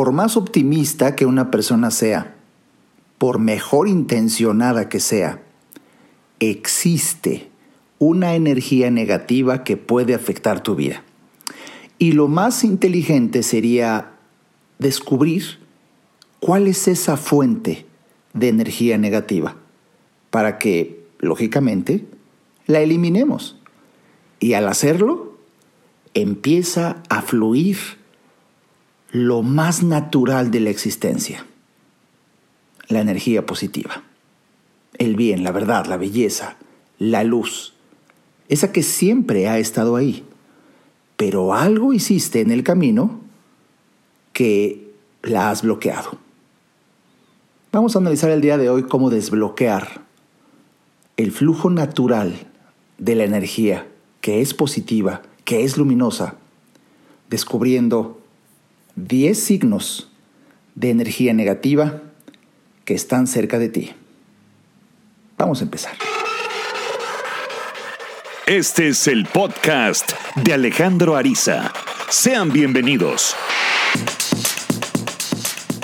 por más optimista que una persona sea, por mejor intencionada que sea, existe una energía negativa que puede afectar tu vida. Y lo más inteligente sería descubrir cuál es esa fuente de energía negativa para que, lógicamente, la eliminemos. Y al hacerlo, empieza a fluir lo más natural de la existencia, la energía positiva, el bien, la verdad, la belleza, la luz, esa que siempre ha estado ahí, pero algo hiciste en el camino que la has bloqueado. Vamos a analizar el día de hoy cómo desbloquear el flujo natural de la energía que es positiva, que es luminosa, descubriendo 10 signos de energía negativa que están cerca de ti. Vamos a empezar. Este es el podcast de Alejandro Ariza. Sean bienvenidos.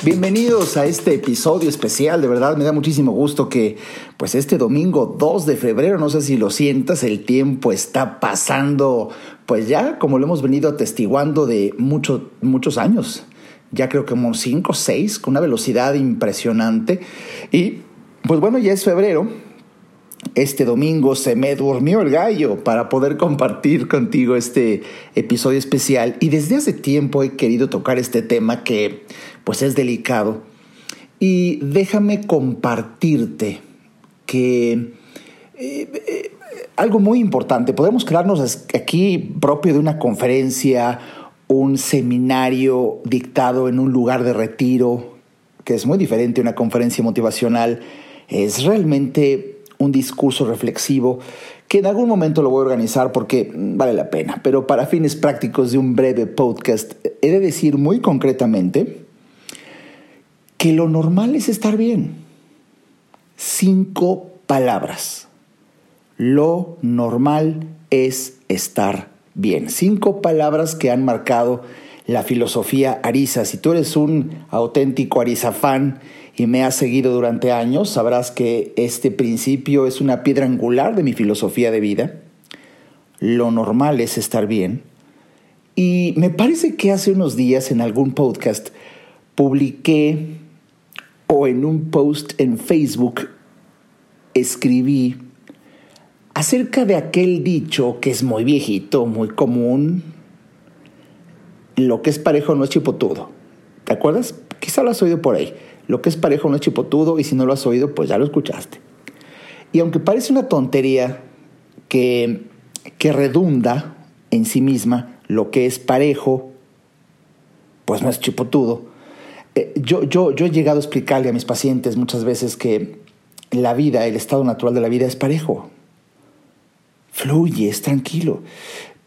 Bienvenidos a este episodio especial, de verdad me da muchísimo gusto que pues este domingo 2 de febrero, no sé si lo sientas, el tiempo está pasando pues ya como lo hemos venido atestiguando de muchos muchos años, ya creo que como 5 o 6, con una velocidad impresionante. Y pues bueno, ya es febrero, este domingo se me durmió el gallo para poder compartir contigo este episodio especial. Y desde hace tiempo he querido tocar este tema que pues es delicado. Y déjame compartirte que eh, algo muy importante, podemos quedarnos aquí propio de una conferencia, un seminario dictado en un lugar de retiro, que es muy diferente a una conferencia motivacional, es realmente un discurso reflexivo que en algún momento lo voy a organizar porque vale la pena, pero para fines prácticos de un breve podcast he de decir muy concretamente que lo normal es estar bien. Cinco palabras. Lo normal es estar bien. Cinco palabras que han marcado la filosofía Arisa. Si tú eres un auténtico Arisa fan y me has seguido durante años, sabrás que este principio es una piedra angular de mi filosofía de vida. Lo normal es estar bien. Y me parece que hace unos días en algún podcast publiqué o en un post en Facebook escribí acerca de aquel dicho que es muy viejito, muy común, lo que es parejo no es chipotudo. ¿Te acuerdas? Quizá lo has oído por ahí. Lo que es parejo no es chipotudo y si no lo has oído, pues ya lo escuchaste. Y aunque parece una tontería que, que redunda en sí misma, lo que es parejo, pues no es chipotudo. Eh, yo, yo, yo he llegado a explicarle a mis pacientes muchas veces que la vida, el estado natural de la vida es parejo. Fluye, es tranquilo.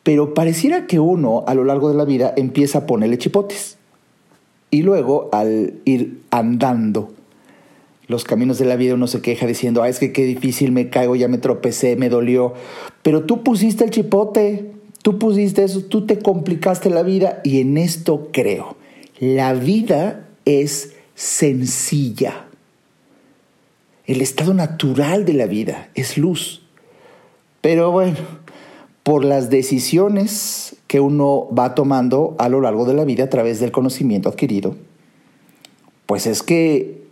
Pero pareciera que uno a lo largo de la vida empieza a ponerle chipotes. Y luego, al ir andando los caminos de la vida, uno se queja diciendo, ah, es que qué difícil me caigo, ya me tropecé, me dolió. Pero tú pusiste el chipote, tú pusiste eso, tú te complicaste la vida y en esto creo. La vida es sencilla. El estado natural de la vida es luz. Pero bueno, por las decisiones que uno va tomando a lo largo de la vida a través del conocimiento adquirido, pues es que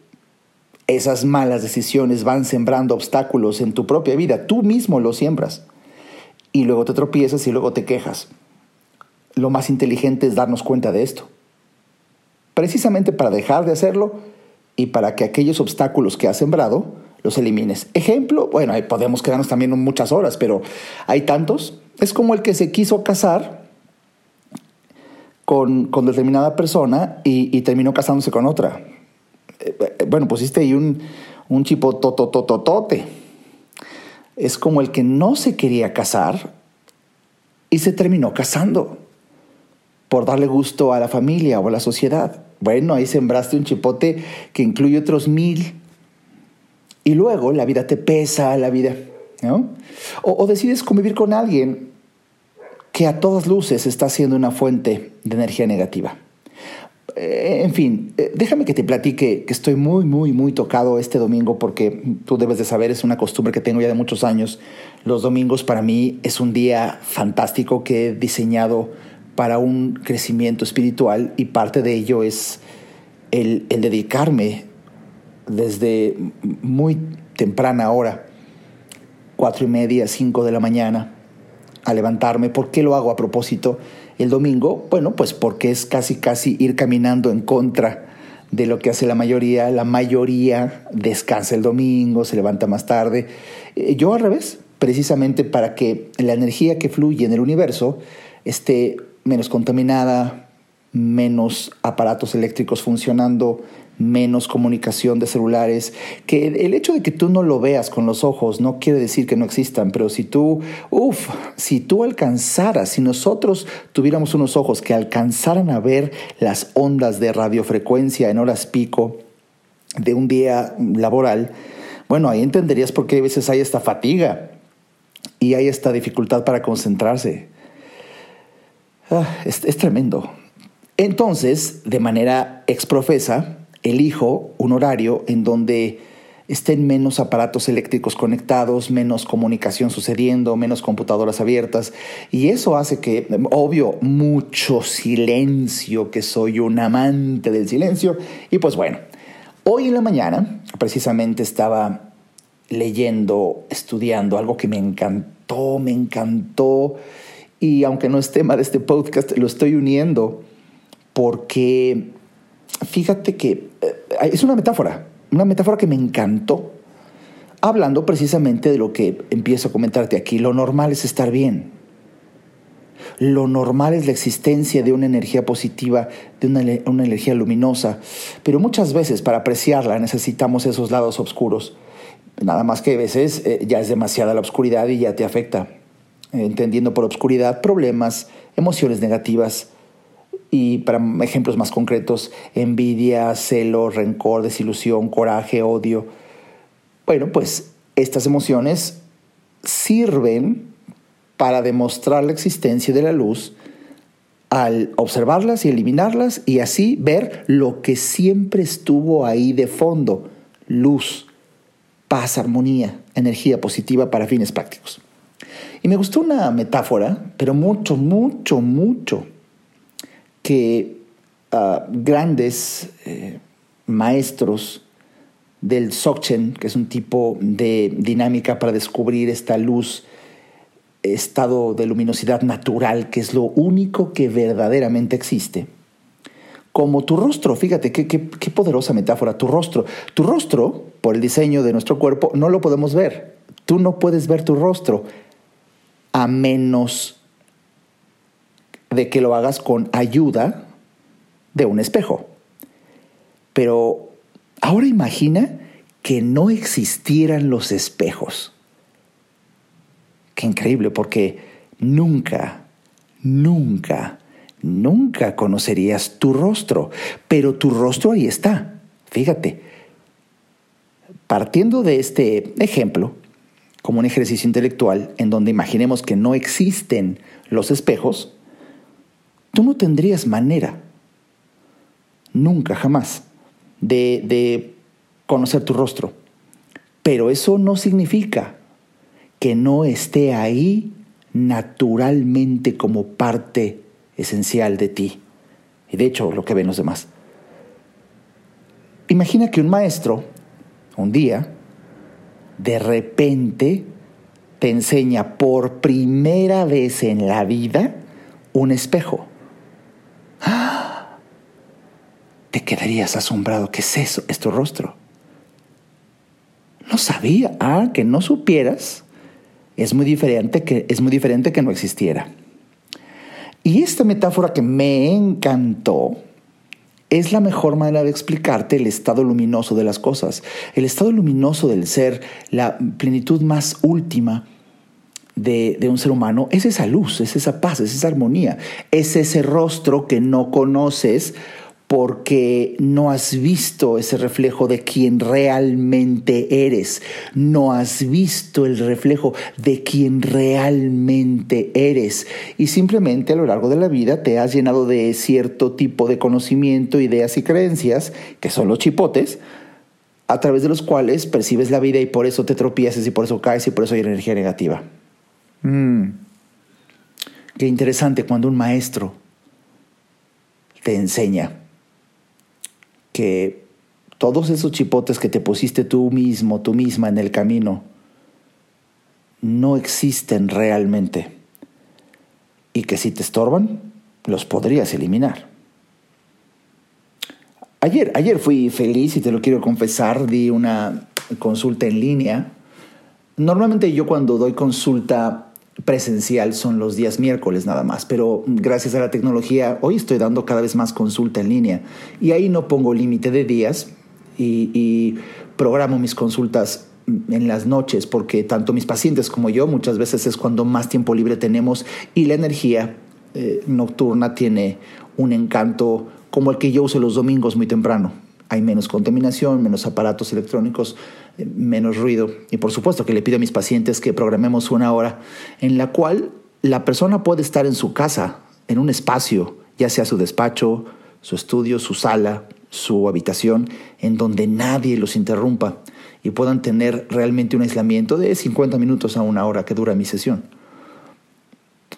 esas malas decisiones van sembrando obstáculos en tu propia vida. Tú mismo lo siembras. Y luego te tropiezas y luego te quejas. Lo más inteligente es darnos cuenta de esto. Precisamente para dejar de hacerlo y para que aquellos obstáculos que has sembrado los elimines. Ejemplo, bueno, ahí podemos quedarnos también muchas horas, pero hay tantos es como el que se quiso casar con, determinada persona y, terminó casándose con otra. Eh, eh, bueno, pusiste ahí un, un chipo. Es como el que no se quería casar y se terminó casando por darle gusto a la familia o a la sociedad. Bueno, ahí sembraste un chipote que incluye otros mil. Y luego la vida te pesa, la vida o, decides convivir con alguien que a todas luces está siendo una fuente de energía negativa. eh, en fin, eh, déjame que te platique que estoy muy, muy, muy tocado este domingo porque tú debes de saber, es una costumbre que tengo ya de muchos años. Los domingos para mí es un día fantástico que he diseñado para un crecimiento espiritual y parte de ello es el, dedicarme desde muy temprana hora, cuatro y media, cinco de la mañana, a levantarme. ¿Por qué lo hago a propósito? El domingo, bueno, pues porque es casi, casi ir caminando en contra de lo que hace la mayoría. La mayoría descansa el domingo, se levanta más tarde. Eh, yo al revés, precisamente para que la energía que fluye en el universo esté menos contaminada, menos aparatos eléctricos funcionando menos comunicación de celulares, que el hecho de que tú no lo veas con los ojos no quiere decir que no existan, pero si tú, uff, si tú alcanzaras, si nosotros tuviéramos unos ojos que alcanzaran a ver las ondas de radiofrecuencia en horas pico de un día laboral, bueno, ahí entenderías por qué a veces hay esta fatiga y hay esta dificultad para concentrarse. Ah, es, es tremendo. Entonces, de manera exprofesa, elijo un horario en donde estén menos aparatos eléctricos conectados, menos comunicación sucediendo, menos computadoras abiertas. Y eso hace que, obvio, mucho silencio, que soy un amante del silencio. Y pues bueno, hoy en la mañana precisamente estaba leyendo, estudiando algo que me encantó, me encantó. Y aunque no es tema de este podcast, lo estoy uniendo porque fíjate que eh, es una metáfora, una metáfora que me encantó, hablando precisamente de lo que empiezo a comentarte aquí. Lo normal es estar bien. Lo normal es la existencia de una energía positiva, de una, energía luminosa, pero muchas veces para apreciarla necesitamos esos lados oscuros. Nada más que a veces eh, ya es demasiada la oscuridad y ya te afecta. Entendiendo por oscuridad problemas, emociones negativas, y para ejemplos más concretos, envidia, celo, rencor, desilusión, coraje, odio. Bueno, pues estas emociones sirven para demostrar la existencia de la luz al observarlas y eliminarlas y así ver lo que siempre estuvo ahí de fondo, luz, paz, armonía, energía positiva para fines prácticos. Me gustó una metáfora, pero mucho, mucho, mucho que ah, grandes eh, maestros del Dzogchen, que es un tipo de dinámica para descubrir esta luz, estado de luminosidad natural, que es lo único que verdaderamente existe. Como tu rostro, fíjate qué, qué poderosa metáfora, tu rostro. Tu rostro, por el diseño de nuestro cuerpo, no lo podemos ver. Tú no puedes ver tu rostro a menos de que lo hagas con ayuda de un espejo. Pero ahora imagina que no existieran los espejos. Qué increíble, porque nunca, nunca, nunca conocerías tu rostro, pero tu rostro ahí está. Fíjate, partiendo de este ejemplo, como un ejercicio intelectual en donde imaginemos que no existen los espejos, tú no tendrías manera, nunca, jamás, de, de conocer tu rostro. Pero eso no significa que no esté ahí naturalmente como parte esencial de ti. Y de hecho, lo que ven los demás. Imagina que un maestro, un día, de repente te enseña por primera vez en la vida un espejo. Te quedarías asombrado. ¿Qué es eso? Es tu rostro. No sabía. Ah, que no supieras. Es muy diferente que, es muy diferente que no existiera. Y esta metáfora que me encantó es la mejor manera de explicarte el estado luminoso de las cosas. El estado luminoso del ser, la plenitud más última de, un ser humano es esa luz, es esa paz, es esa armonía, es ese rostro que no conoces porque no has visto ese reflejo de quien realmente eres, no has visto el reflejo de quien realmente eres y simplemente a lo largo de la vida te has llenado de cierto tipo de conocimiento, ideas y creencias, que son los chipotes, a través de los cuales percibes la vida y por eso te tropiezas y por eso caes y por eso hay energía negativa. Mm. Qué interesante cuando un maestro te enseña que todos esos chipotes que te pusiste tú mismo, tú misma en el camino, no existen realmente y que si te estorban, los podrías eliminar. Ayer, ayer fui feliz y te lo quiero confesar, di una consulta en línea. Normalmente yo cuando doy consulta presencial son los días miércoles nada más, pero gracias a la tecnología hoy estoy dando cada vez más consulta en línea y ahí no pongo límite de días y, programo mis consultas en las noches porque tanto mis pacientes como yo muchas veces es cuando más tiempo libre tenemos y la energía eh, nocturna tiene un encanto como el que yo uso los domingos muy temprano. Hay menos contaminación, menos aparatos electrónicos, menos ruido. Y por supuesto que le pido a mis pacientes que programemos una hora en la cual la persona puede estar en su casa, en un espacio, ya sea su despacho, su estudio, su sala, su habitación, en donde nadie los interrumpa y puedan tener realmente un aislamiento de 50 minutos a una hora que dura mi sesión.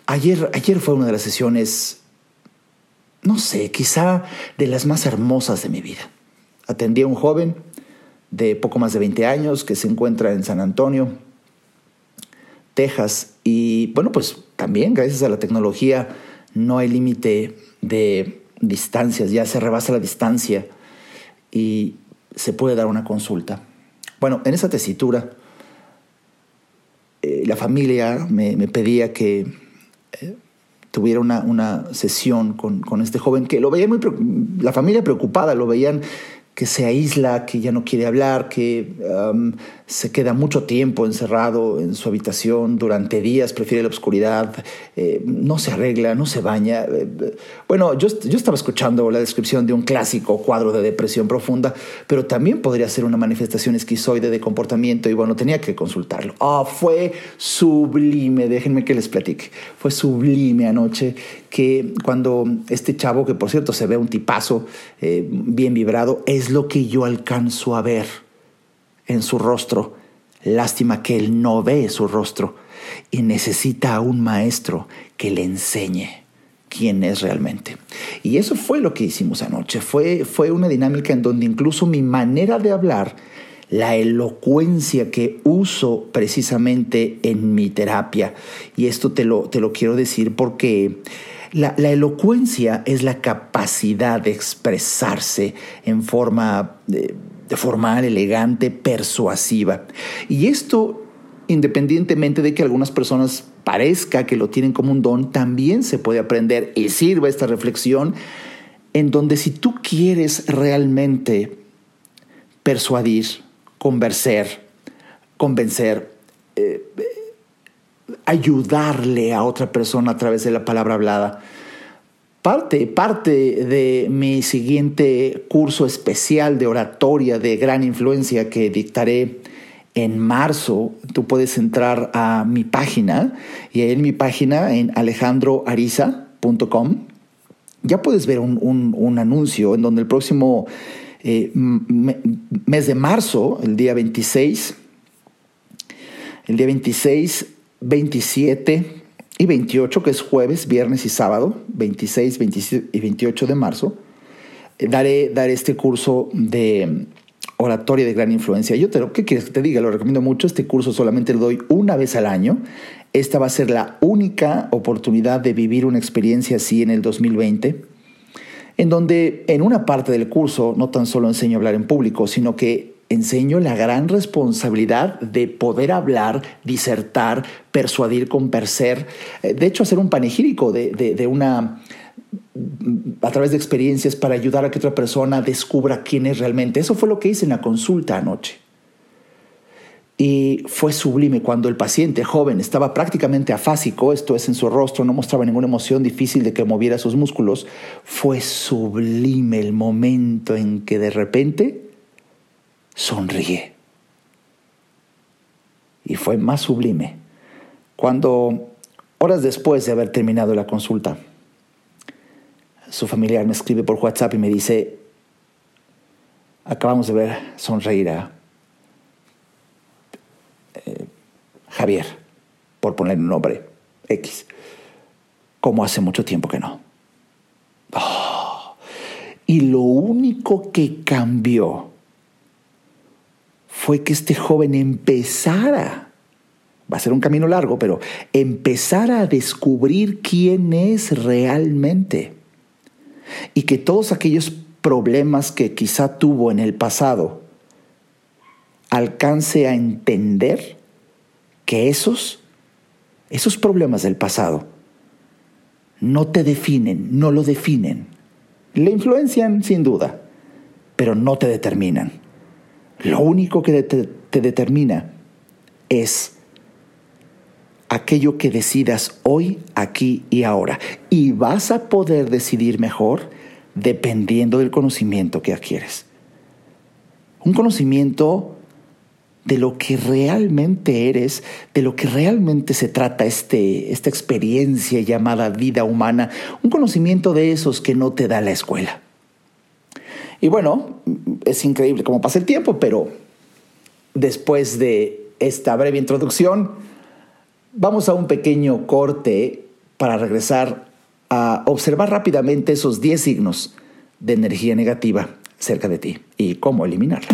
Ayer, ayer fue una de las sesiones, no sé, quizá de las más hermosas de mi vida. Atendí a un joven de poco más de 20 años que se encuentra en San Antonio, Texas. Y bueno, pues también gracias a la tecnología no hay límite de distancias, ya se rebasa la distancia y se puede dar una consulta. Bueno, en esa tesitura, eh, la familia me, pedía que eh, tuviera una, una sesión con, con, este joven que lo veía muy, la familia preocupada, lo veían que se aísla, que ya no quiere hablar, que um, se queda mucho tiempo encerrado en su habitación durante días, prefiere la oscuridad, eh, no se arregla, no se baña. Eh, bueno, yo, yo estaba escuchando la descripción de un clásico cuadro de depresión profunda, pero también podría ser una manifestación esquizoide de comportamiento y bueno, tenía que consultarlo. Ah, fue sublime, déjenme que les platique. Fue sublime anoche que cuando este chavo, que por cierto se ve un tipazo eh, bien vibrado, es lo que yo alcanzo a ver en su rostro. Lástima que él no ve su rostro y necesita a un maestro que le enseñe quién es realmente. Y eso fue lo que hicimos anoche. Fue, fue una dinámica en donde incluso mi manera de hablar, la elocuencia que uso precisamente en mi terapia, y esto te lo, te lo quiero decir porque la, elocuencia es la capacidad de expresarse en forma de, formal, elegante, persuasiva. Y esto, independientemente de que algunas personas parezca que lo tienen como un don, también se puede aprender y sirva esta reflexión en donde si tú quieres realmente persuadir, convencer, convencer, eh, ayudarle a otra persona a través de la palabra hablada. Parte, parte de mi siguiente curso especial de oratoria de gran influencia que dictaré en marzo, tú puedes entrar a mi página y en mi página en alejandroariza.com ya puedes ver un, anuncio en donde el próximo eh, mes de marzo, el día 26, el día 26 27 y 28, que es jueves, viernes y sábado, 26, 27 y 28 de marzo, eh, daré, daré este curso de oratoria de gran influencia. Yo te lo que quieres que te diga, lo recomiendo mucho. Este curso solamente lo doy una vez al año. Esta va a ser la única oportunidad de vivir una experiencia así en el 2020, en donde en una parte del curso no tan solo enseño a hablar en público, sino que enseño la gran responsabilidad de poder hablar, disertar, persuadir, convencer, eh, de hecho hacer un panegírico de, una a través de experiencias para ayudar a que otra persona descubra quién es realmente. Eso fue lo que hice en la consulta anoche. y fue sublime cuando el paciente joven estaba prácticamente afásico, esto es en su rostro, no mostraba ninguna emoción difícil de que moviera sus músculos. Fue sublime el momento en que de repente sonríe. Y fue más sublime cuando, horas después de haber terminado la consulta, su familiar me escribe por WhatsApp y me dice, acabamos de ver sonreír a eh, Javier, por poner un nombre X, como hace mucho tiempo que no. Oh, y lo único que cambió fue que este joven empezara, va a ser un camino largo, pero empezara a descubrir quién es realmente. Y que todos aquellos problemas que quizá tuvo en el pasado alcance a entender que esos, esos problemas del pasado no te definen, no lo definen. Le influencian sin duda, pero no te determinan. Lo único que te, te determina es aquello que decidas hoy, aquí y ahora. Y vas a poder decidir mejor dependiendo del conocimiento que adquieres. Un conocimiento de lo que realmente eres, de lo que realmente se trata este, esta experiencia llamada vida humana, un conocimiento de esos que no te da la escuela. Y bueno, es increíble cómo pasa el tiempo, pero después de esta breve introducción, vamos a un pequeño corte para regresar a observar rápidamente esos 10 signos de energía negativa cerca de ti y cómo eliminarla.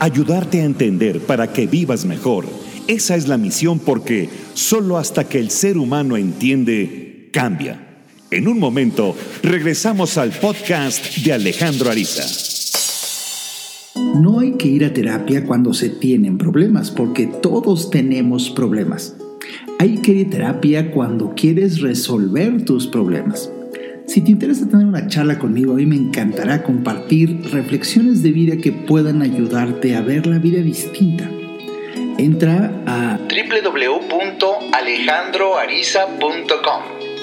Ayudarte a entender para que vivas mejor. Esa es la misión porque solo hasta que el ser humano entiende, cambia. En un momento, regresamos al podcast de Alejandro Ariza. No hay que ir a terapia cuando se tienen problemas, porque todos tenemos problemas. Hay que ir a terapia cuando quieres resolver tus problemas. Si te interesa tener una charla conmigo, a mí me encantará compartir reflexiones de vida que puedan ayudarte a ver la vida distinta. Entra a www.alejandroariza.com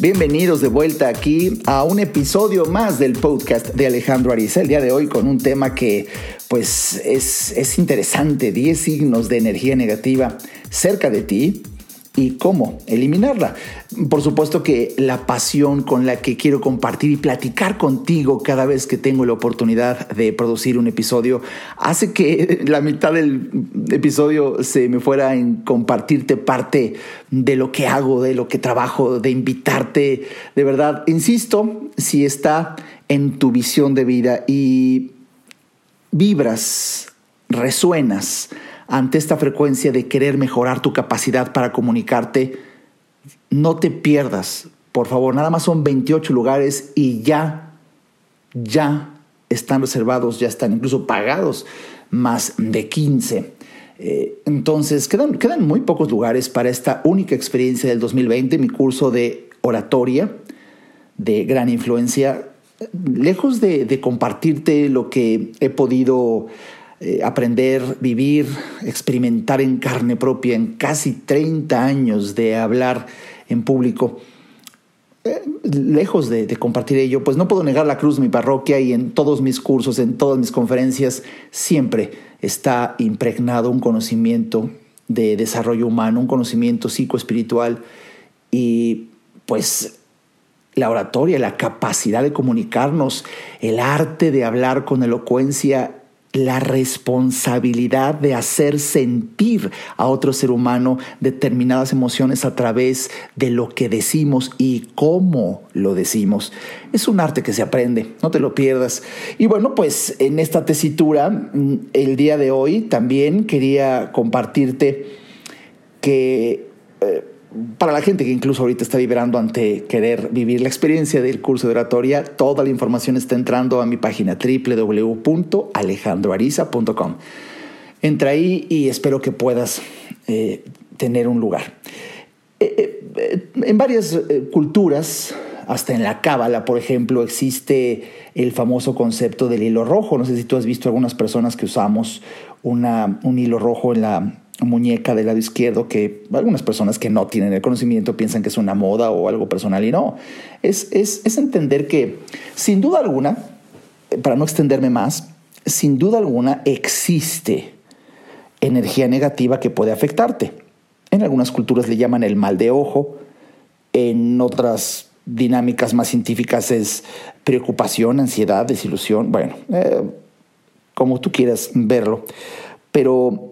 Bienvenidos de vuelta aquí a un episodio más del podcast de Alejandro Ariza. El día de hoy con un tema que pues es, es interesante, 10 signos de energía negativa cerca de ti y cómo eliminarla. Por supuesto que la pasión con la que quiero compartir y platicar contigo cada vez que tengo la oportunidad de producir un episodio hace que la mitad del episodio se me fuera en compartirte parte de lo que hago, de lo que trabajo, de invitarte. De verdad, insisto, si está en tu visión de vida y vibras, resuenas, ante esta frecuencia de querer mejorar tu capacidad para comunicarte, no te pierdas, por favor, nada más son 28 lugares y ya, ya están reservados, ya están incluso pagados más de 15. Eh, entonces, quedan, quedan muy pocos lugares para esta única experiencia del 2020, mi curso de oratoria de gran influencia. Lejos de, de compartirte lo que he podido eh, aprender, vivir, experimentar en carne propia en casi 30 años de hablar en público. Eh, lejos de, de, compartir ello, pues no puedo negar la cruz mi parroquia y en todos mis cursos, en todas mis conferencias, siempre está impregnado un conocimiento de desarrollo humano, un conocimiento psicoespiritual y pues la oratoria, la capacidad de comunicarnos, el arte de hablar con elocuencia la responsabilidad de hacer sentir a otro ser humano determinadas emociones a través de lo que decimos y cómo lo decimos. Es un arte que se aprende, no te lo pierdas. Y bueno, pues en esta tesitura, mm, el día de hoy también quería compartirte que... Eh, para la gente que incluso ahorita está vibrando ante querer vivir la experiencia del curso de oratoria, toda la información está entrando a mi página www.alejandroariza.com. Entra ahí y espero que puedas eh, tener un lugar. Eh, eh, en varias culturas, hasta en la cábala, por ejemplo, existe el famoso concepto del hilo rojo. No sé si tú has visto algunas personas que usamos un hilo rojo en la, muñeca del lado izquierdo que algunas personas que no tienen el conocimiento piensan que es una moda o algo personal y no. Es, es, entender que, sin duda alguna, para no extenderme más, sin duda alguna existe energía negativa que puede afectarte. En algunas culturas le llaman el mal de ojo, en otras dinámicas más científicas es preocupación, ansiedad, desilusión, bueno, eh, como tú quieras verlo. Pero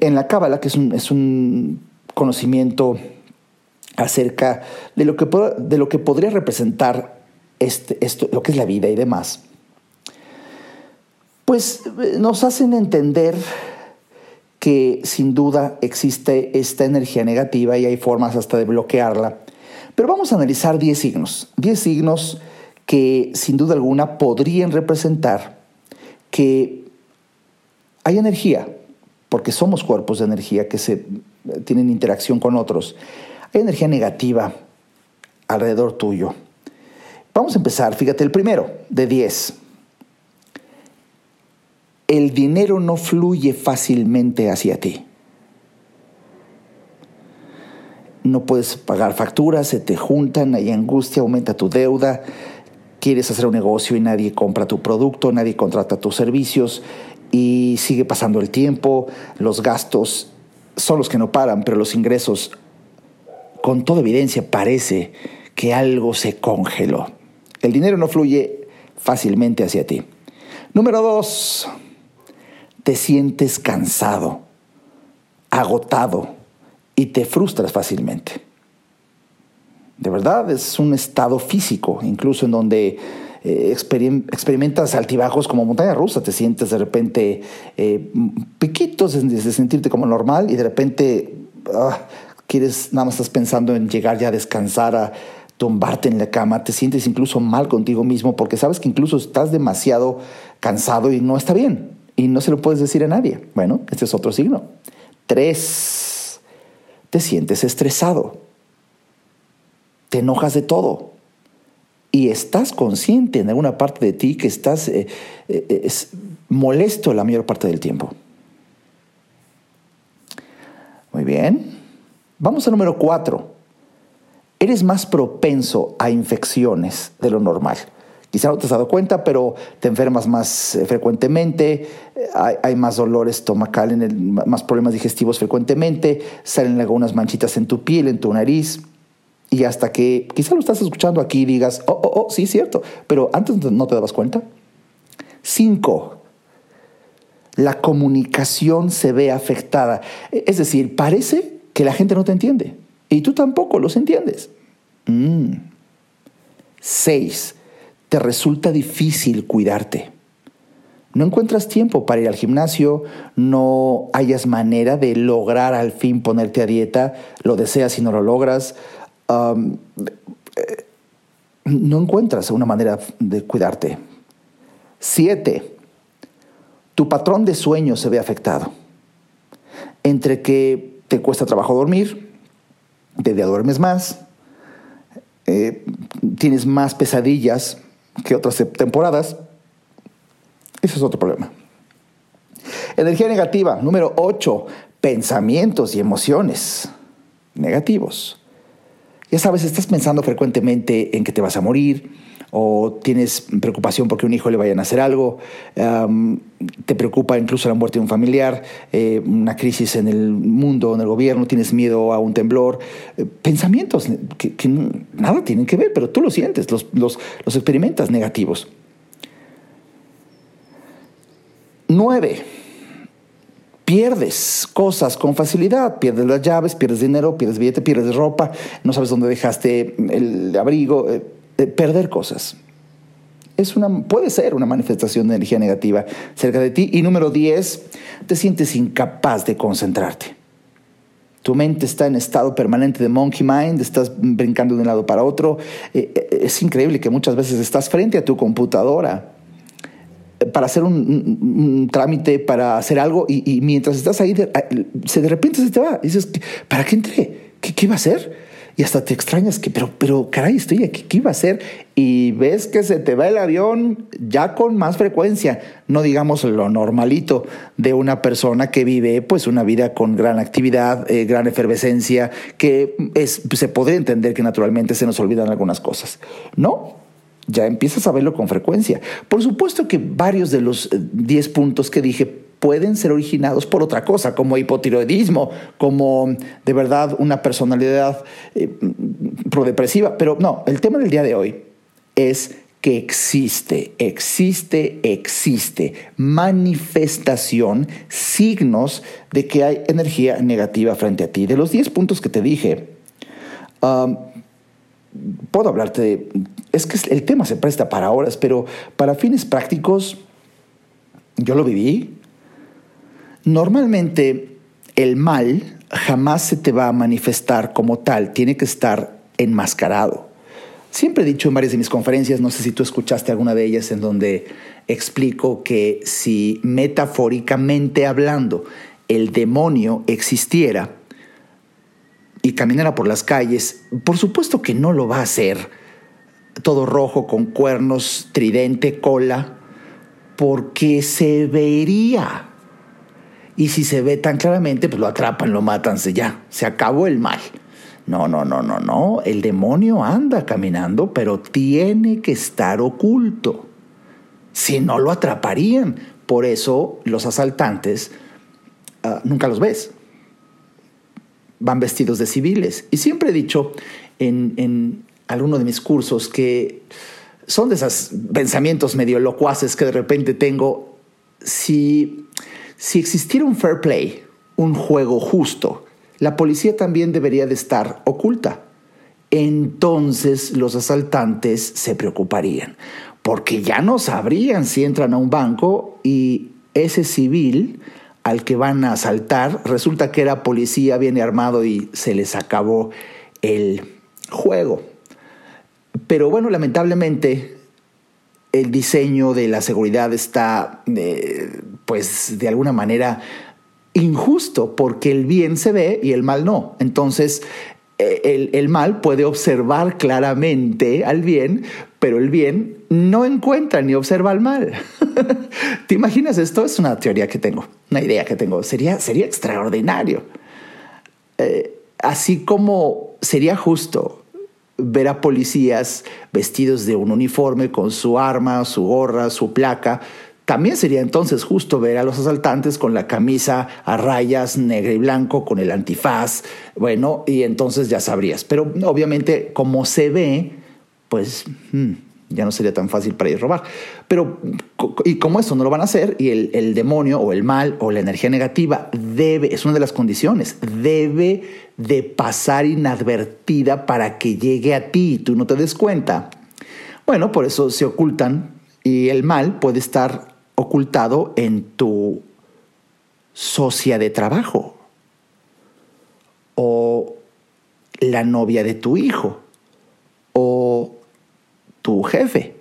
en la Cábala, que es un, es un, conocimiento acerca de lo que, de lo que podría representar este, esto, lo que es la vida y demás, pues eh, nos hacen entender que sin duda existe esta energía negativa y hay formas hasta de bloquearla. Pero vamos a analizar 10 signos, 10 signos que sin duda alguna podrían representar que hay energía, porque somos cuerpos de energía que se, tienen interacción con otros. Hay energía negativa alrededor tuyo. Vamos a empezar, fíjate, el primero de 10. El dinero no fluye fácilmente hacia ti. No puedes pagar facturas, se te juntan, hay angustia, aumenta tu deuda, quieres hacer un negocio y nadie compra tu producto, nadie contrata tus servicios, y sigue pasando el tiempo, los gastos son los que no paran, pero los ingresos, con toda evidencia, parece que algo se congeló. El dinero no fluye fácilmente hacia ti. Número dos, te sientes cansado, agotado y te frustras fácilmente. De verdad, es un estado físico, incluso en donde eh, experimentas altibajos como montaña rusa, te sientes de repente eh, piquitos de, sentirte como normal y de repente ah, quieres, nada más estás pensando en llegar ya a descansar, a tumbarte en la cama, te sientes incluso mal contigo mismo porque sabes que incluso estás demasiado cansado y no está bien y no se lo puedes decir a nadie. Bueno, este es otro signo. Tres, te sientes estresado, te enojas de todo y estás consciente en alguna parte de ti que estás eh, eh, molesto la mayor parte del tiempo. Muy bien. Vamos al número cuatro. Eres más propenso a infecciones de lo normal. Quizá no te has dado cuenta, pero te enfermas más eh, frecuentemente, hay, más dolor estomacal, en el, más problemas digestivos frecuentemente, salen algunas manchitas en tu piel, en tu nariz. Y hasta que quizá lo estás escuchando aquí y digas, oh, oh, oh, sí, cierto, pero antes no te dabas cuenta. Cinco, la comunicación se ve afectada. Es decir, parece que la gente no te entiende y tú tampoco los entiendes. Mm. Seis, te resulta difícil cuidarte. No encuentras tiempo para ir al gimnasio, no hayas manera de lograr al fin ponerte a dieta, lo deseas y no lo logras, eh, no encuentras una manera de cuidarte. Siete, tu patrón de sueño se ve afectado. Entre que te cuesta trabajo dormir, te duermes más, eh, tienes más pesadillas que otras temporadas, ese es otro problema. Energía negativa, número 8, pensamientos y emociones negativos. Ya sabes, estás pensando frecuentemente en que te vas a morir o tienes preocupación porque un hijo le vayan a hacer algo, te preocupa incluso la muerte de un familiar, eh, una crisis en el mundo, en el gobierno, tienes miedo a un temblor, eh, pensamientos que, nada tienen que ver, pero tú lo sientes, los, los experimentas negativos. Nueve, pierdes cosas con facilidad, pierdes las llaves, pierdes dinero, pierdes billete, pierdes ropa, no sabes dónde dejaste el abrigo, eh, eh, perder cosas. Es una, puede ser una manifestación de energía negativa cerca de ti. Y número 10, te sientes incapaz de concentrarte. Tu mente está en estado permanente de monkey mind, estás brincando de un lado para otro. Eh, es increíble que muchas veces estás frente a tu computadora para hacer un, trámite, para hacer algo, y, mientras estás ahí, de, se de repente se te va. Y dices, ¿para qué entré? ¿Qué, qué iba a hacer? Y hasta te extrañas que, pero, pero, caray, estoy aquí, ¿qué iba a hacer? Y ves que se te va el avión ya con más frecuencia, no digamos lo normalito de una persona que vive pues una vida con gran actividad, eh, gran efervescencia, que es, se podría entender que naturalmente se nos olvidan algunas cosas. No, ya empiezas a verlo con frecuencia. Por supuesto que varios de los 10 eh, puntos que dije pueden ser originados por otra cosa, como hipotiroidismo, como de verdad una personalidad eh, prodepresiva. Pero no, el tema del día de hoy es que existe, existe, existe manifestación, signos de que hay energía negativa frente a ti. De los 10 puntos que te dije, um, puedo hablarte de, es que el tema se presta para horas, pero para fines prácticos, yo lo viví. Normalmente el mal jamás se te va a manifestar como tal, tiene que estar enmascarado. Siempre he dicho en varias de mis conferencias, no sé si tú escuchaste alguna de ellas, en donde explico que si metafóricamente hablando el demonio existiera, y caminara por las calles, por supuesto que no lo va a hacer todo rojo con cuernos, tridente, cola, porque se vería. Y si se ve tan claramente, pues lo atrapan, lo matan, se ya, se acabó el mal. No, no, no, no, no. El demonio anda caminando, pero tiene que estar oculto. Si no lo atraparían. Por eso los asaltantes ah, nunca los ves van vestidos de civiles. Y siempre he dicho en, en alguno de mis cursos que son de esos pensamientos medio locuaces que de repente tengo. Si, si existiera un fair play, un juego justo, la policía también debería de estar oculta. Entonces los asaltantes se preocuparían, porque ya no sabrían si entran a un banco y ese civil al que van a asaltar, resulta que era policía, viene armado y se les acabó el juego. Pero bueno, lamentablemente el diseño de la seguridad está, eh, pues, de alguna manera injusto, porque el bien se ve y el mal no. Entonces, eh, el, mal puede observar claramente al bien, pero el bien no encuentra ni observa al mal. ¿Te imaginas esto? Es una teoría que tengo, una idea que tengo. Sería, sería extraordinario. Eh, así como sería justo ver a policías vestidos de un uniforme con su arma, su gorra, su placa, también sería entonces justo ver a los asaltantes con la camisa a rayas negra y blanco, con el antifaz, bueno, y entonces ya sabrías. Pero obviamente como se ve, pues hmm, ya no sería tan fácil para ir a robar. Pero, y como eso no lo van a hacer, y el, demonio o el mal o la energía negativa debe, es una de las condiciones, debe de pasar inadvertida para que llegue a ti y tú no te des cuenta. Bueno, por eso se ocultan y el mal puede estar ocultado en tu socia de trabajo o la novia de tu hijo tu jefe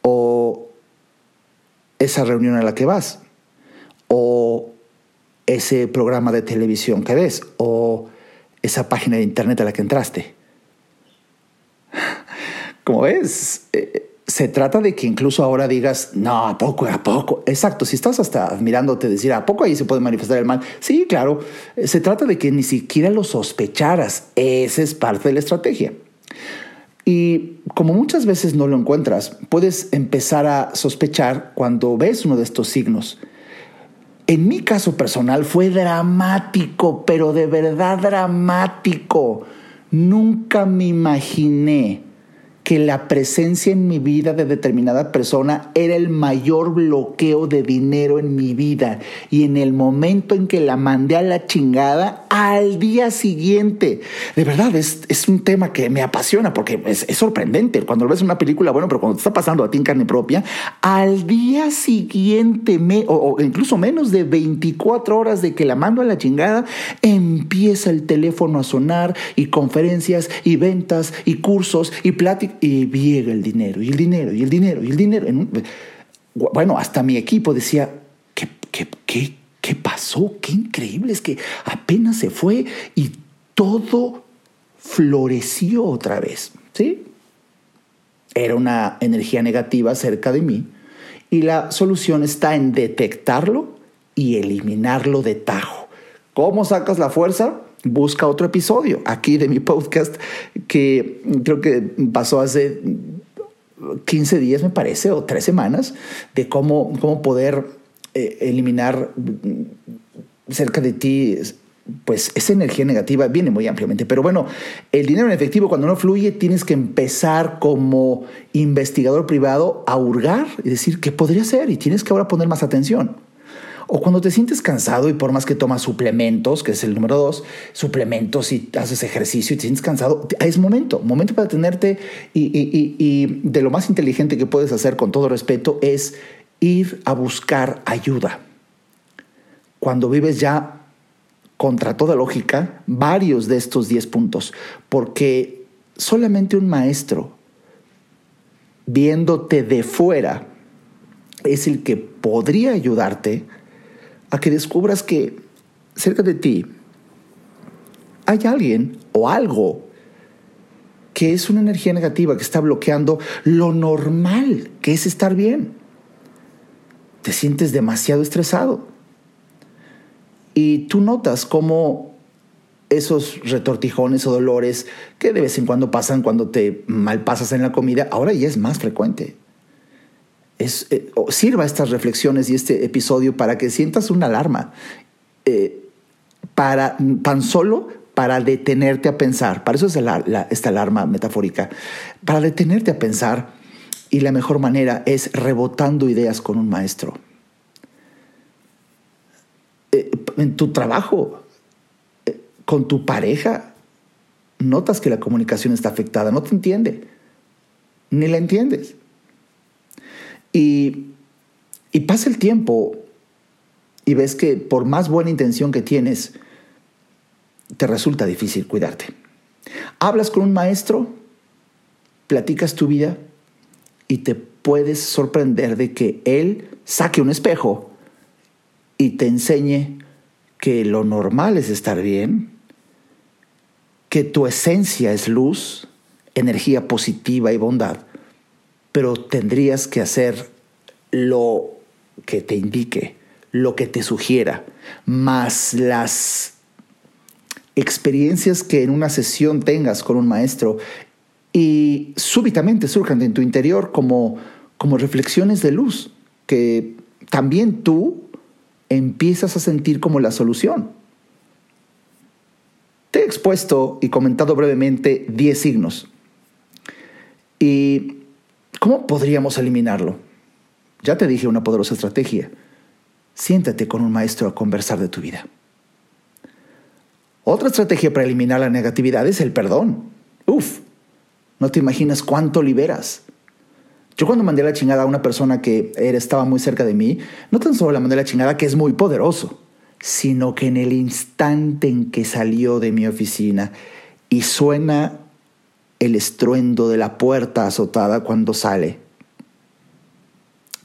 o esa reunión a la que vas o ese programa de televisión que ves o esa página de internet a la que entraste. Como ves, eh, se trata de que incluso ahora digas, no, ¿a poco? ¿A poco? Exacto, si estás hasta admirándote decir, ¿a poco ahí se puede manifestar el mal? Sí, claro, se trata de que ni siquiera lo sospecharas. Esa es parte de la estrategia. Y como muchas veces no lo encuentras, puedes empezar a sospechar cuando ves uno de estos signos. En mi caso personal fue dramático, pero de verdad dramático. Nunca me imaginé que la presencia en mi vida de determinada persona era el mayor bloqueo de dinero en mi vida. Y en el momento en que la mandé a la chingada, al día siguiente, de verdad, es, es un tema que me apasiona porque es, es sorprendente. Cuando ves una película, bueno, pero cuando te está pasando a ti en carne propia, al día siguiente, o, o incluso menos de 24 horas de que la mando a la chingada, empieza el teléfono a sonar y conferencias y ventas y cursos y pláticas y llega el dinero, y el dinero, y el dinero, y el dinero. bueno, hasta mi equipo decía, ¿qué, qué, qué, qué pasó? Qué increíble, es que apenas se fue y todo floreció otra vez, ¿sí? Era una energía negativa cerca de mí y la solución está en detectarlo y eliminarlo de tajo. ¿Cómo sacas la fuerza? Busca otro episodio aquí de mi podcast que creo que pasó hace 15 días, me parece, o tres semanas, de cómo, cómo poder eh, eliminar cerca de ti pues esa energía negativa viene muy ampliamente. Pero bueno, el dinero en efectivo cuando no fluye tienes que empezar como investigador privado a hurgar y decir qué podría ser y tienes que ahora poner más atención. O cuando te sientes cansado y por más que tomas suplementos, que es el número dos, suplementos y haces ejercicio y te sientes cansado, es momento, momento para tenerte y, de lo más inteligente que puedes hacer con todo respeto es ir a buscar ayuda. Cuando vives ya contra toda lógica, varios de estos 10 puntos, porque solamente un maestro viéndote de fuera es el que podría ayudarte a que descubras que cerca de ti hay alguien o algo que es una energía negativa que está bloqueando lo normal que es estar bien. Te sientes demasiado estresado. Y tú notas cómo esos retortijones o dolores que de vez en cuando pasan cuando te malpasas en la comida, ahora ya es más frecuente eh, sirva estas reflexiones y este episodio para que sientas una alarma, eh, para tan solo para detenerte a pensar. Para eso es esta alarma metafórica, para detenerte a pensar y la mejor manera es rebotando ideas con un maestro. Eh, en tu trabajo, con tu pareja, notas que la comunicación está afectada, no te entiende, ni la entiendes. Y, pasa el tiempo y ves que por más buena intención que tienes, te resulta difícil cuidarte. Hablas con un maestro, platicas tu vida y te puedes sorprender de que él saque un espejo y te enseñe que lo normal es estar bien, que tu esencia es luz, energía positiva y bondad pero tendrías que hacer lo que te indique, lo que te sugiera, más las experiencias que en una sesión tengas con un maestro y súbitamente surjan en tu interior como, como reflexiones de luz que también tú empiezas a sentir como la solución. Te he expuesto y comentado brevemente 10 signos. Y ¿Cómo podríamos eliminarlo? Ya te dije una poderosa estrategia. Siéntate con un maestro a conversar de tu vida. Otra estrategia para eliminar la negatividad es el perdón. Uf, no te imaginas cuánto liberas. Yo cuando mandé la chingada a una persona que estaba muy cerca de mí, no tan solo la mandé la chingada que es muy poderoso, sino que en el instante en que salió de mi oficina y suena el estruendo de la puerta azotada cuando sale.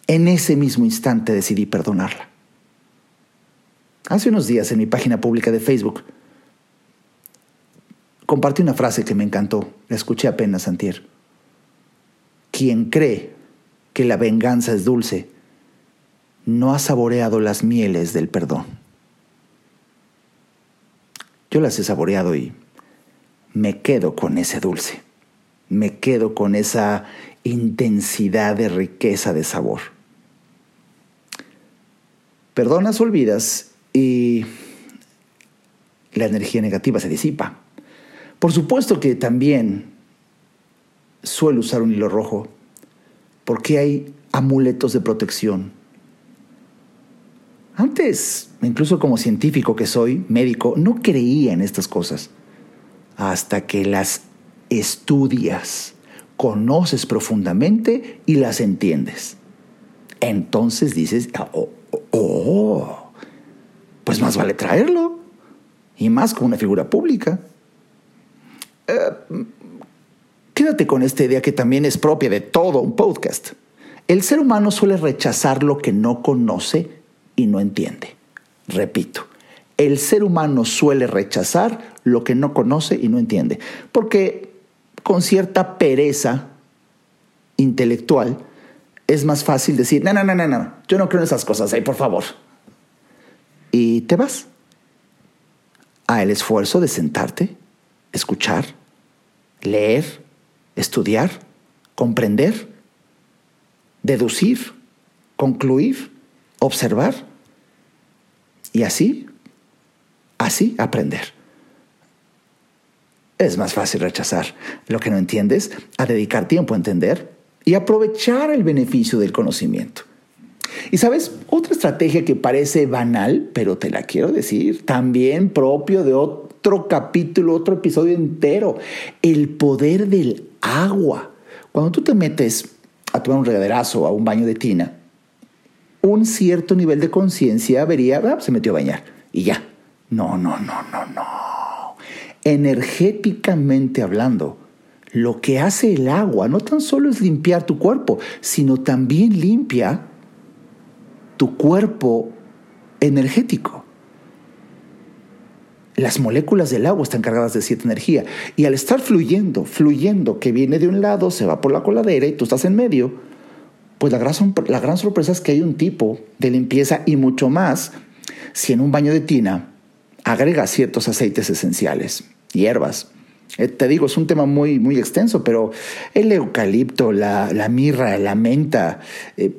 En ese mismo instante decidí perdonarla. Hace unos días en mi página pública de Facebook compartí una frase que me encantó, la escuché apenas antier. Quien cree que la venganza es dulce, no ha saboreado las mieles del perdón. Yo las he saboreado y me quedo con ese dulce me quedo con esa intensidad de riqueza de sabor. Perdonas, olvidas y la energía negativa se disipa. Por supuesto que también suele usar un hilo rojo? ¿Por qué hay amuletos de protección? Antes, incluso como científico que soy, médico, no creía en estas cosas. Hasta que las estudias, conoces profundamente y las entiendes. Entonces dices, oh, oh, pues más vale traerlo. Y más con una figura pública. Eh, quédate con esta idea que también es propia de todo un podcast. El ser humano suele rechazar lo que no conoce y no entiende. Repito, el ser humano suele rechazar lo que no conoce y no entiende, porque con cierta pereza intelectual es más fácil decir, no, no, no, no, no, yo no creo en esas cosas, ahí, por favor. Y te vas a el esfuerzo de sentarte, escuchar, leer, estudiar, comprender, deducir, concluir, observar y así, así aprender. Es más fácil rechazar lo que no entiendes a dedicar tiempo a entender y aprovechar el beneficio del conocimiento. Y sabes, otra estrategia que parece banal, pero te la quiero decir, también propio de otro capítulo, otro episodio entero, el poder del agua. Cuando tú te metes a tomar un regaderazo o a un baño de tina, un cierto nivel de conciencia vería, ah, se metió a bañar y ya. No, no, no, no, no. Energéticamente hablando, lo que hace el agua no tan solo es limpiar tu cuerpo, sino también limpia tu cuerpo energético. Las moléculas del agua están cargadas de cierta energía y al estar fluyendo, fluyendo, que viene de un lado, se va por la coladera y tú estás en medio, pues la gran, la gran sorpresa es que hay un tipo de limpieza y mucho más si en un baño de tina agrega ciertos aceites esenciales, hierbas. Eh, te digo, es un tema muy, muy extenso, pero el eucalipto, la, mirra, la menta, eh,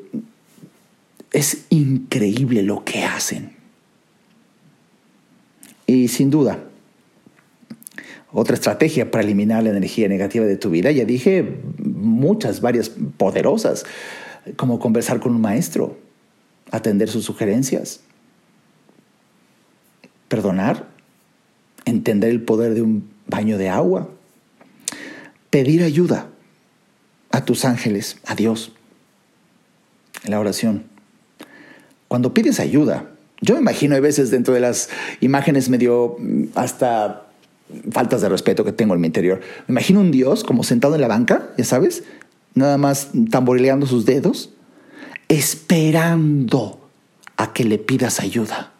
es increíble lo que hacen. Y sin duda, otra estrategia para eliminar la energía negativa de tu vida, ya dije muchas, varias poderosas, como conversar con un maestro, atender sus sugerencias, perdonar, entender el poder de un baño de agua, pedir ayuda a tus ángeles, a Dios, en la oración cuando pides ayuda, yo me imagino a veces dentro de las imágenes medio mm, hasta faltas de respeto que tengo en mi interior. Me imagino un Dios como sentado en la banca, ya sabes, nada más tamborileando sus dedos, esperando a que le pidas ayuda.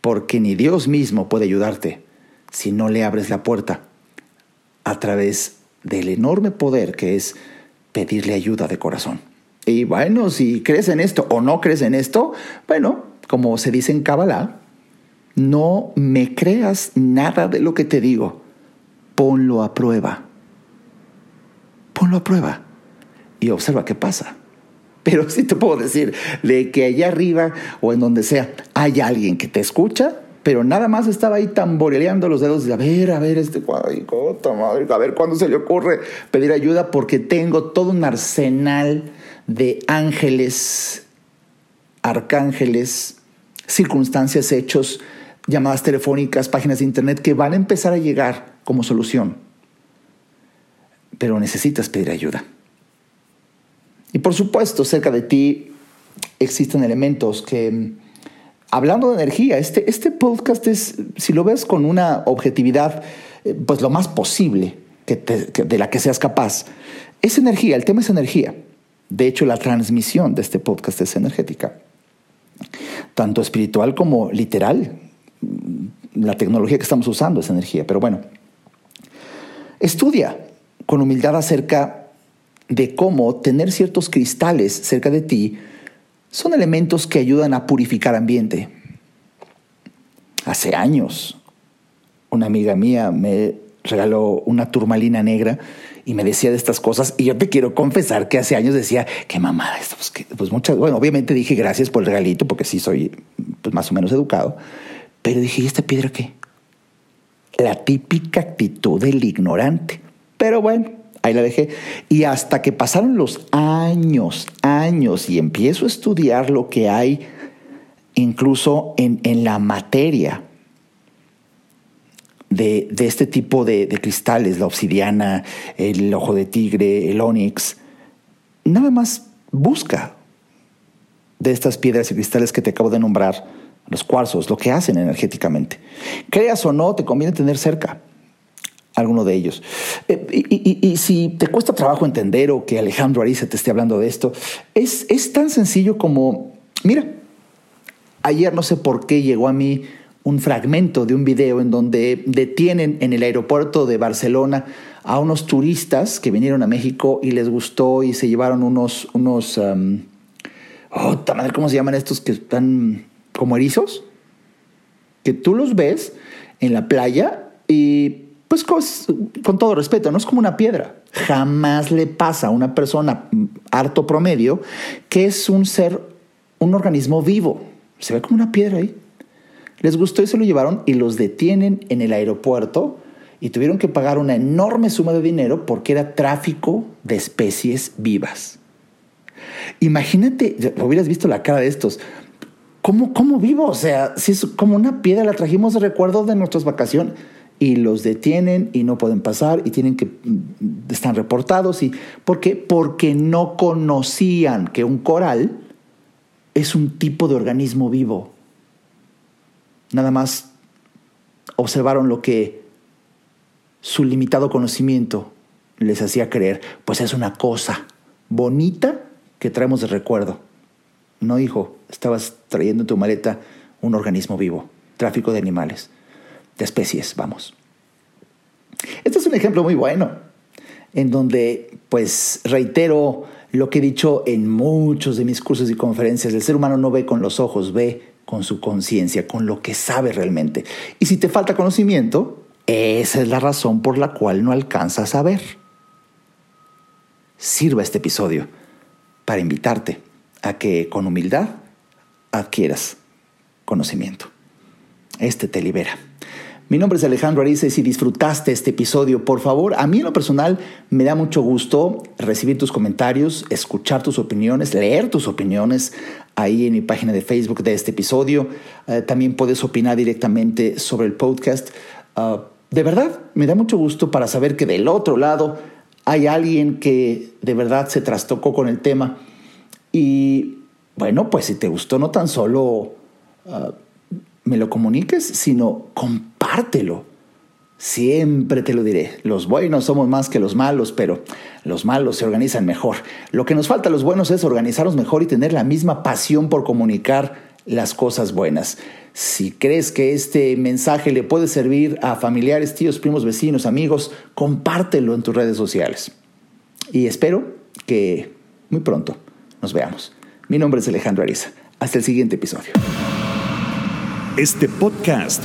Porque ni Dios mismo puede ayudarte si no le abres la puerta a través del enorme poder que es pedirle ayuda de corazón. Y bueno, si crees en esto o no crees en esto, bueno, como se dice en Kabbalah, no me creas nada de lo que te digo. Ponlo a prueba. Ponlo a prueba y observa qué pasa. Pero sí te puedo decir de que allá arriba o en donde sea hay alguien que te escucha, pero nada más estaba ahí tamboreleando los dedos de a ver, a ver, este cuadricota, madre, a ver cuándo se le ocurre pedir ayuda porque tengo todo un arsenal de ángeles, arcángeles, circunstancias, hechos, llamadas telefónicas, páginas de internet que van a empezar a llegar como solución. Pero necesitas pedir ayuda. Y por supuesto, cerca de ti existen elementos que, hablando de energía, este, este podcast es, si lo ves con una objetividad, eh, pues lo más posible que de la que seas capaz, es energía, el tema es energía. De hecho, la transmisión de este podcast es energética, tanto espiritual como literal. La tecnología que estamos usando es energía, pero bueno. Estudia con humildad acerca de cómo tener ciertos cristales cerca de ti son elementos que ayudan a purificar ambiente. Hace años, una amiga mía me regaló una turmalina negra y me decía de estas cosas. Y yo te quiero confesar que hace años decía, qué mamada esto. Pues, pues, muchas, bueno, obviamente dije gracias por el regalito, porque sí soy pues, más o menos educado. Pero dije, ¿y esta piedra qué? La típica actitud del ignorante. Pero bueno, ahí la dejé. Y hasta que pasaron los años, años, y empiezo a estudiar lo que hay incluso en, la materia de, este tipo de, de, cristales, la obsidiana, el ojo de tigre, el onix, nada más busca de estas piedras y cristales que te acabo de nombrar, los cuarzos, lo que hacen energéticamente. Creas o no, te conviene tener cerca alguno de ellos. Eh, y, si te cuesta trabajo entender o que Alejandro Ariza te esté hablando de esto, es, es tan sencillo como, mira, ayer no sé por qué llegó a mí un fragmento de un video en donde detienen en el aeropuerto de Barcelona a unos turistas que vinieron a México y les gustó y se llevaron unos, unos, um, oh, ¿cómo se llaman estos que están como erizos? Que tú los ves en la playa y pues con, todo respeto, no es como una piedra. Jamás le pasa a una persona harto promedio que es un ser, un organismo vivo. Se ve como una piedra ahí. Les gustó y se lo llevaron y los detienen en el aeropuerto y tuvieron que pagar una enorme suma de dinero porque era tráfico de especies vivas. Imagínate, hubieras visto la cara de estos. ¿Cómo, cómo vivo? O sea, si es como una piedra, la trajimos de recuerdo de nuestras vacaciones y los detienen y no pueden pasar y tienen que mm, están reportados y ¿por qué? Porque no conocían que un coral es un tipo de organismo vivo. Nada más observaron lo que su limitado conocimiento les hacía creer, pues es una cosa bonita que traemos de recuerdo. No, hijo, estabas trayendo en tu maleta un organismo vivo, tráfico de animales de especies, vamos. Este es un ejemplo muy bueno, en donde, pues, reitero lo que he dicho en muchos de mis cursos y conferencias, el ser humano no ve con los ojos, ve con su conciencia, con lo que sabe realmente. Y si te falta conocimiento, esa es la razón por la cual no alcanzas a ver. Sirva este episodio para invitarte a que con humildad adquieras conocimiento. Este te libera. Mi nombre es Alejandro Ariza y si disfrutaste este episodio, por favor, a mí en lo personal me da mucho gusto recibir tus comentarios, escuchar tus opiniones, leer tus opiniones ahí en mi página de Facebook de este episodio. Eh, también puedes opinar directamente sobre el podcast. Ah, de verdad, me da mucho gusto para saber que del otro lado hay alguien que de verdad se trastocó con el tema. Y bueno, pues si te gustó, no tan solo... Ah, me lo comuniques, sino compártelo. Siempre te lo diré. Los buenos somos más que los malos, pero los malos se organizan mejor. Lo que nos falta a los buenos es organizarnos mejor y tener la misma pasión por comunicar las cosas buenas. Si crees que este mensaje le puede servir a familiares, tíos, primos, vecinos, amigos, compártelo en tus redes sociales. Y espero que muy pronto nos veamos. Mi nombre es Alejandro Ariza. Hasta el siguiente episodio. Este podcast